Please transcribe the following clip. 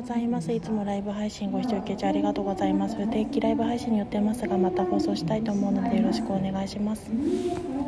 ございます。いつもライブ配信ご視聴受け中ありがとうございます。不定期ライブ配信によってますがまた放送したいと思うのでよろしくお願いします。